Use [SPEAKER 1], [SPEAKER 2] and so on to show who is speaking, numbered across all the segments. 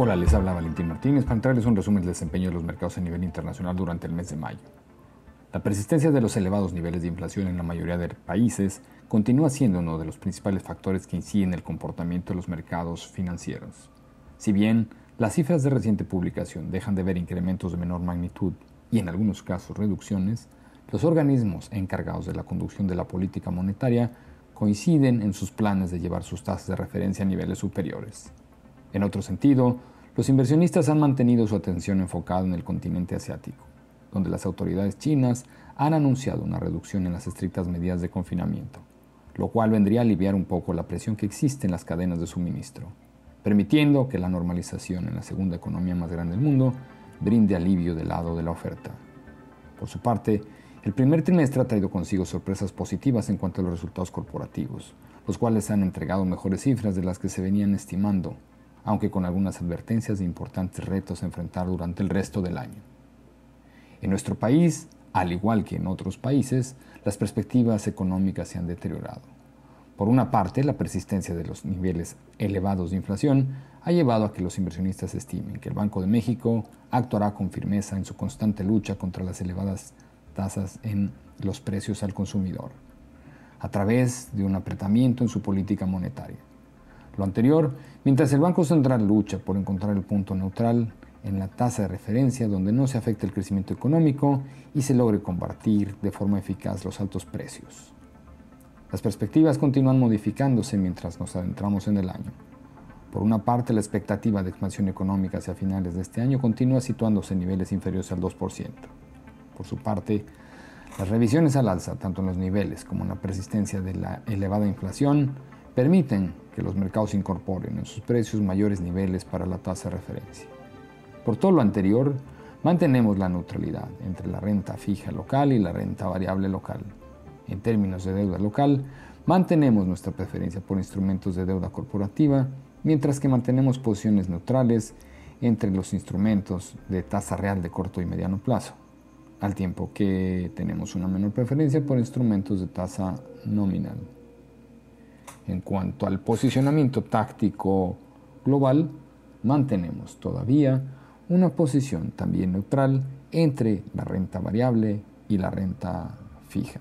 [SPEAKER 1] Hola, les habla Valentín Martínez para traerles un resumen del desempeño de los mercados a nivel internacional durante el mes de mayo. La persistencia de los elevados niveles de inflación en la mayoría de países continúa siendo uno de los principales factores que inciden en el comportamiento de los mercados financieros. Si bien las cifras de reciente publicación dejan de ver incrementos de menor magnitud y en algunos casos reducciones, los organismos encargados de la conducción de la política monetaria coinciden en sus planes de llevar sus tasas de referencia a niveles superiores. En otro sentido, los inversionistas han mantenido su atención enfocada en el continente asiático, donde las autoridades chinas han anunciado una reducción en las estrictas medidas de confinamiento, lo cual vendría a aliviar un poco la presión que existe en las cadenas de suministro, permitiendo que la normalización en la segunda economía más grande del mundo brinde alivio del lado de la oferta. Por su parte, el primer trimestre ha traído consigo sorpresas positivas en cuanto a los resultados corporativos, los cuales han entregado mejores cifras de las que se venían estimando, aunque con algunas advertencias de importantes retos a enfrentar durante el resto del año. En nuestro país, al igual que en otros países, las perspectivas económicas se han deteriorado. Por una parte, la persistencia de los niveles elevados de inflación ha llevado a que los inversionistas estimen que el Banco de México actuará con firmeza en su constante lucha contra las elevadas tasas en los precios al consumidor, a través de un apretamiento en su política monetaria. Lo anterior, mientras el Banco Central lucha por encontrar el punto neutral en la tasa de referencia donde no se afecte el crecimiento económico y se logre combatir de forma eficaz los altos precios. Las perspectivas continúan modificándose mientras nos adentramos en el año. Por una parte, la expectativa de expansión económica hacia finales de este año continúa situándose en niveles inferiores al 2%. Por su parte, las revisiones al alza, tanto en los niveles como en la persistencia de la elevada inflación, permiten que los mercados incorporen en sus precios mayores niveles para la tasa de referencia. Por todo lo anterior, mantenemos la neutralidad entre la renta fija local y la renta variable local. En términos de deuda local, mantenemos nuestra preferencia por instrumentos de deuda corporativa, mientras que mantenemos posiciones neutrales entre los instrumentos de tasa real de corto y mediano plazo, al tiempo que tenemos una menor preferencia por instrumentos de tasa nominal. En cuanto al posicionamiento táctico global, mantenemos todavía una posición también neutral entre la renta variable y la renta fija.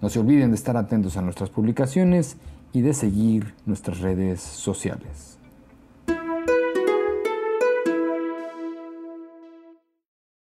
[SPEAKER 1] No se olviden de estar atentos a nuestras publicaciones y de seguir nuestras redes sociales.